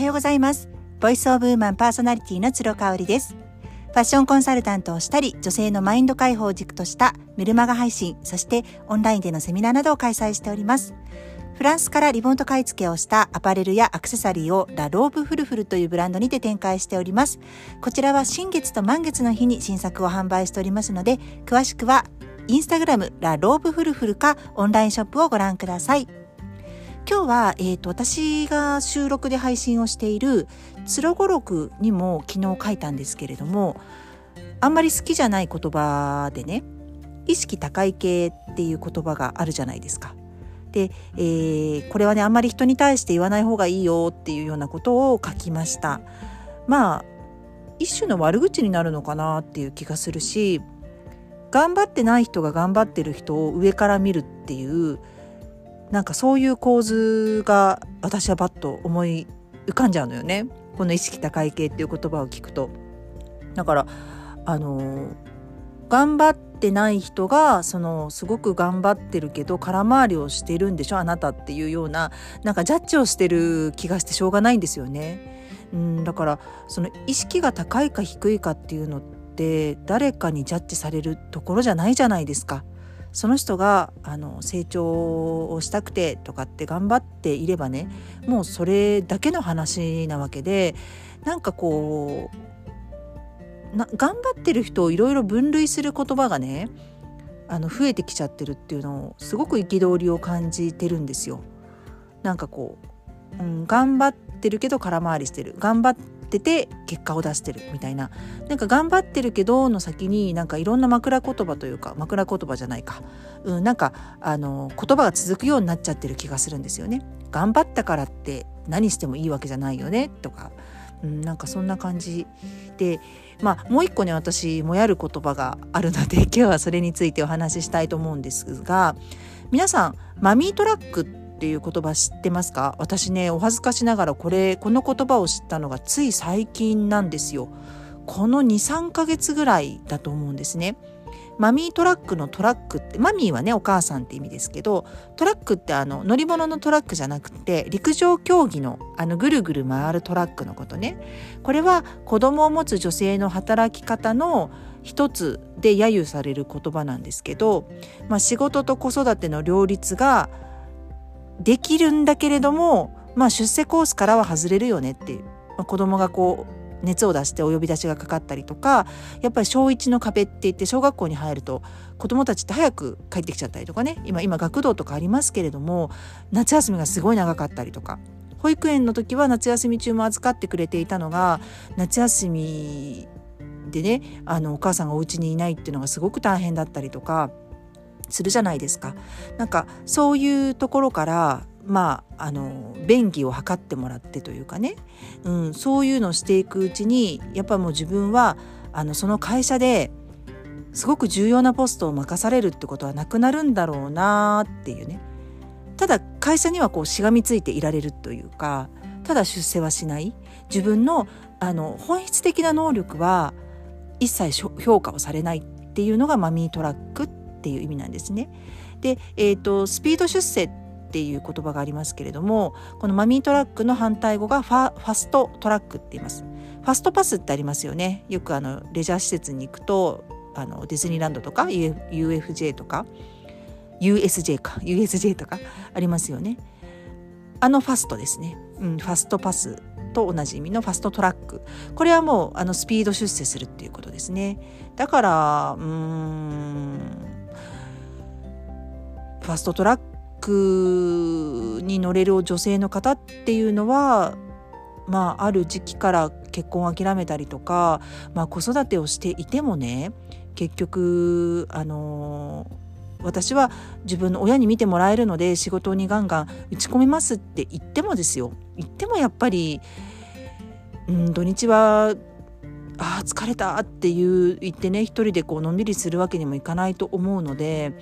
はようございます Voice of Woman パーソナリティの鶴香織ですファッションコンサルタントをしたり女性のマインド解放を軸としたメルマガ配信そしてオンラインでのセミナーなどを開催しておりますフランスからリモート買い付けをしたアパレルやアクセサリーをラローブフルフルというブランドにて展開しております。こちらは新月と満月の日に新作を販売しておりますので、詳しくはインスタグラムラローブフルフルかオンラインショップをご覧ください。今日は、え、ー、と、私が収録で配信をしている、つろごろくにも昨日書いたんですけれども、あんまり好きじゃない言葉でね、意識高い系っていう言葉があるじゃないですか。で、えー、これはねあんまり人に対して言わない方がいいよっていうようなことを書きましたまあ一種の悪口になるのかなっていう気がするし頑張ってない人が頑張ってる人を上から見るっていうなんかそういう構図が私はバッと思い浮かんじゃうのよねこの意識高い系っていう言葉を聞くとだからあの頑張ってない人がそのすごく頑張ってるけど空回りをしてるんでしょあなたっていうようななんかジャッジをしてる気がしてしょうがないんですよね。うんだからその意識が高いか低いかっていうのって誰かにジャッジされるところじゃないじゃないですか。その人があの成長をしたくてとかって頑張っていればねもうそれだけの話なわけでなんかこうな頑張ってる人をいろいろ分類する言葉がねあの増えてきちゃってるっていうのをすごく憤りを感じてるんですよ。なんかこう、うん、頑張ってるけど空回りしてる頑張ってて結果を出してるみたいな。なんか頑張ってるけどの先になんかいろんな枕言葉というか枕言葉じゃないか、うん、なんかあの言葉が続くようになっちゃってる気がするんですよね。頑張ったからって何してもいいわけじゃないよね？とか、うん、なんかそんな感じで。まあ、もう一個ね私もやる言葉があるので今日はそれについてお話ししたいと思うんですが皆さんマミートラックってていう言葉知ってますか？私ねお恥ずかしながらこれこの言葉を知ったのがつい最近なんですよ。この23ヶ月ぐらいだと思うんですね。マミートラックのトラックってマミーはねお母さんって意味ですけどトラックってあの乗り物のトラックじゃなくて陸上競技のあのぐるぐる回るトラックのことねこれは子供を持つ女性の働き方の一つで揶揄される言葉なんですけど、まあ、仕事と子育ての両立ができるんだけれども、まあ、出世コースからは外れるよねっていう、まあ、子供がこう熱を出してお呼び出しがかかったりとかやっぱり小1の壁って言って小学校に入ると子どもたちって早く帰ってきちゃったりとかね。今今学童とかありますけれども夏休みがすごい長かったりとか。保育園の時は夏休み中も預かってくれていたのが夏休みでねあのお母さんがお家にいないっていうのがすごく大変だったりとか。するじゃないですか。なんかそういうところからまあ、あの便宜を図ってもらってというかね、うん、そういうのをしていくうちにやっぱもう自分はあのその会社ですごく重要なポストを任されるってことはなくなるんだろうなっていうね。ただ会社にはこうしがみついていられるというかただ出世はしない。自分のあの本質的な能力は一切評価をされないっていうのがマミートラックっていう意味なんですね。で、えーと、とスピード出世っっていう言葉がありますけれどもこのマミートラックの反対語がファファストトラックって言います。ファストパスってありますよね。よくあのレジャー施設に行くとあのディズニーランドとか UFJ とか USJ か USJ とかありますよね。あのファストですね、うん、ファストパスと同じ意味のファストトラック。これはもうあのスピード出世するっていうことですね。だからうーんファストトラックに乗れる女性の方っていうのはまあある時期から結婚を諦めたりとか、まあ、子育てをしていてもね結局あの私は自分の親に見てもらえるので仕事にガンガン打ち込みますって言ってもですよ。言ってもやっぱり、うん、土日はあ疲れたっていう言ってね一人でこうのんびりするわけにもいかないと思うので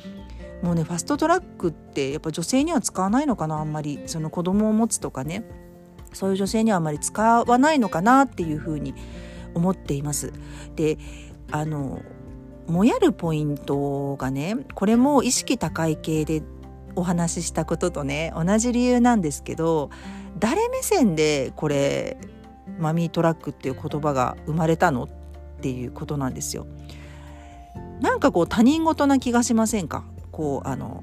もうねファストトラックってやっぱ女性には使わないのかなあんまりその子供を持つとかねそういう女性にはあんまり使わないのかなっていうふうに思っています。であのもやるポイントがねこれも意識高い系でお話ししたこととね同じ理由なんですけど誰目線でこれマミートラックっていう言葉が生まれたのっていうことなんですよ。なんかこう他人事な気がしませんか？こうあの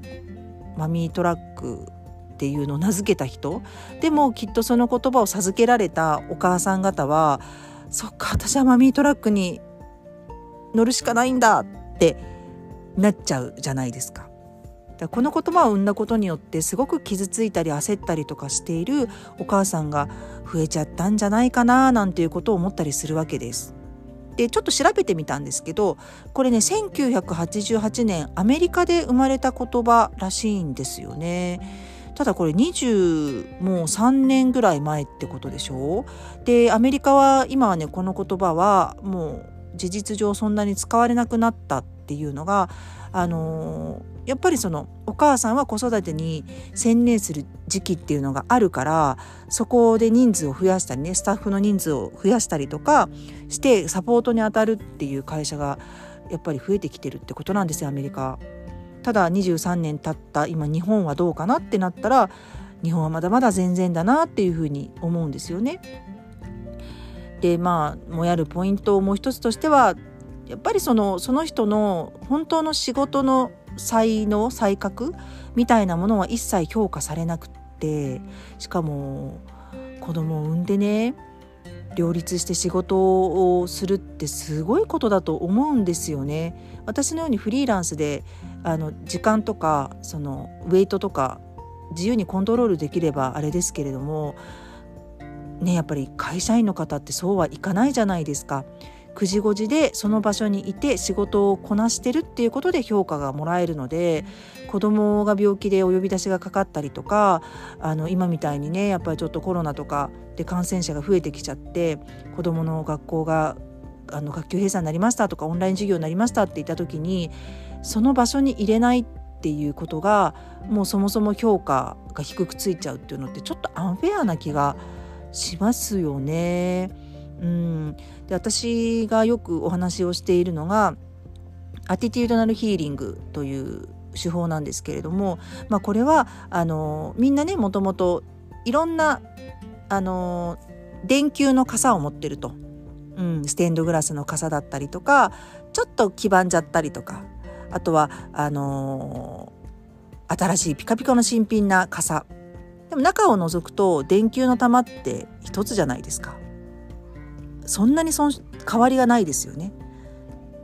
マミートラックっていうのを名付けた人でもきっとその言葉を授けられたお母さん方はそっか私はマミートラックに乗るしかないんだってなっちゃうじゃないですか。だこの言葉を生んだことによってすごく傷ついたり焦ったりとかしているお母さんが増えちゃったんじゃないかななんていうことを思ったりするわけです。でちょっと調べてみたんですけどこれね1988年アメリカで生まれた言葉らしいんですよね。ただこれ20もう3年ぐらい前ってことでしょ？でアメリカは今はねこの言葉はもう事実上そんなに使われなくなったっていうのがあのー、やっぱりそのお母さんは子育てに専念する時期っていうのがあるからそこで人数を増やしたりねスタッフの人数を増やしたりとかしてサポートに当たるっていう会社がやっぱり増えてきてるってことなんですよアメリカ。ただ23年経った今日本はどうかなってなったら日本はまだまだ全然だなっていうふうに思うんですよね。でまあもやるポイントをもう一つとしてはやっぱりそのその人の本当の仕事の才能才覚みたいなものは一切評価されなくってしかも子供を産んでね両立して仕事をするってすごいことだと思うんですよね。私のようにフリーランスであの時間とかそのウェイトとか自由にコントロールできればあれですけれどもねやっぱり会社員の方ってそうはいかないじゃないですか。9時5時でその場所にいて仕事をこなしてるっていうことで評価がもらえるので子供が病気でお呼び出しがかかったりとかあの今みたいにねやっぱりちょっとコロナとかで感染者が増えてきちゃって子供の学校があの学級閉鎖になりましたとかオンライン授業になりましたって言った時にその場所に入れないっていうことがもうそもそも評価が低くついちゃうっていうのってちょっとアンフェアな気がしますよね。うん、で私がよくお話をしているのがアティテュードナルヒーリングという手法なんですけれども、まあ、これはあのみんなねもともといろんなあの電球の傘を持ってると、うん、ステンドグラスの傘だったりとかちょっと黄ばんじゃったりとかあとはあの新しいピカピカの新品な傘。でも中を覗くと電球の玉って一つじゃないですか。そんなにそん変わりがないですよね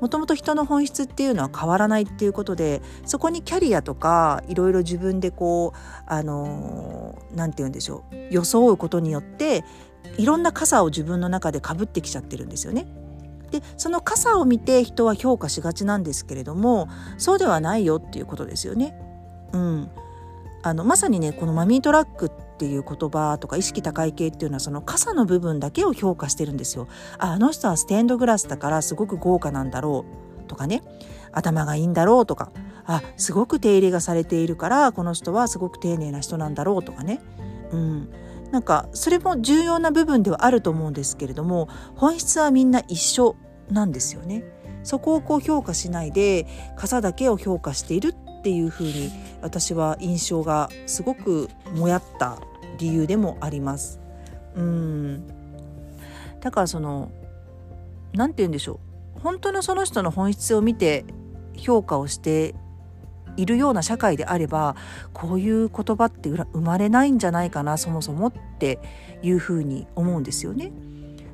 もともと人の本質っていうのは変わらないっていうことでそこにキャリアとかいろいろ自分でこうあの何て言うんでしょう装うことによっていろんな傘を自分の中でかぶってきちゃってるんですよね。でその傘を見て人は評価しがちなんですけれどもそうではないよっていうことですよね。うん、あのまさにねこのマミートラックっていう言葉とか意識高い系っていうのはその傘の部分だけを評価してるんですよ。ああの人はステンドグラスだからすごく豪華なんだろうとかね頭がいいんだろうとかあすごく手入れがされているからこの人はすごく丁寧な人なんだろうとかね。うんなんかそれも重要な部分ではあると思うんですけれども本質はみんな一緒なんですよね。そこをこう評価しないで傘だけを評価しているっていうふうに私は印象がすごくもやった理由でもあります。うんだからその何て言うんでしょう本当のその人の本質を見て評価をしているような社会であればこういう言葉って生まれないんじゃないかなそもそもっていうふうに思うんですよね。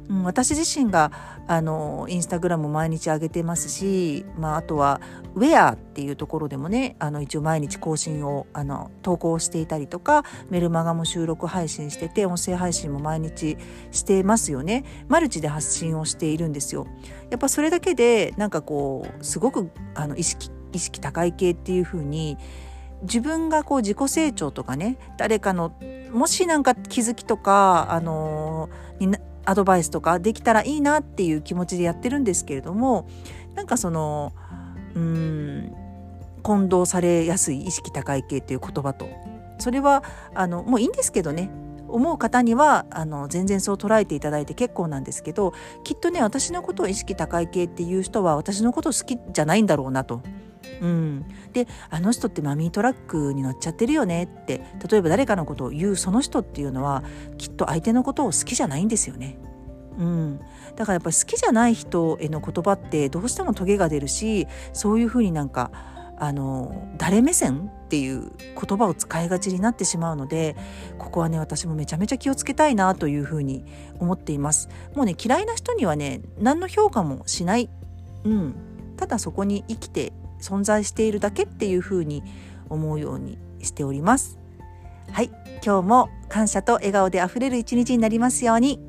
うん、私自身があのインスタグラム毎日上げてますし、まあ、あとはウェアっていうところでもねあの一応毎日更新をあの投稿していたりとかメルマガも収録配信してて音声配信も毎日してますよねマルチで発信をしているんですよ。やっぱそれだけでなんかこうすごくあの意識意識高い系っていう風に自分がこう自己成長とかね誰かのもし何か気づきとかあのにアドバイスとかできたらいいなっていう気持ちでやってるんですけれどもなんかそのうん混同されやすい意識高い系っていう言葉とそれはあのもういいんですけどね思う方にはあの全然そう捉えていただいて結構なんですけどきっとね私のことを意識高い系っていう人は私のこと好きじゃないんだろうなと。うん、であの人ってマミートラックに乗っちゃってるよねって例えば誰かのことを言うその人っていうのはきっと相手のことを好きじゃないんですよね。うん、だからやっぱ好きじゃない人への言葉ってどうしてもトゲが出るしそういうふうになんかあの誰目線っていう言葉を使いがちになってしまうのでここはね私もめちゃめちゃ気をつけたいなというふうに思っています。もうね嫌いな人にはね何の評価もしない、うん、ただそこに生きて存在しているだけっていうふうに思うようにしております。はい。今日も感謝と笑顔であふれる一日になりますように。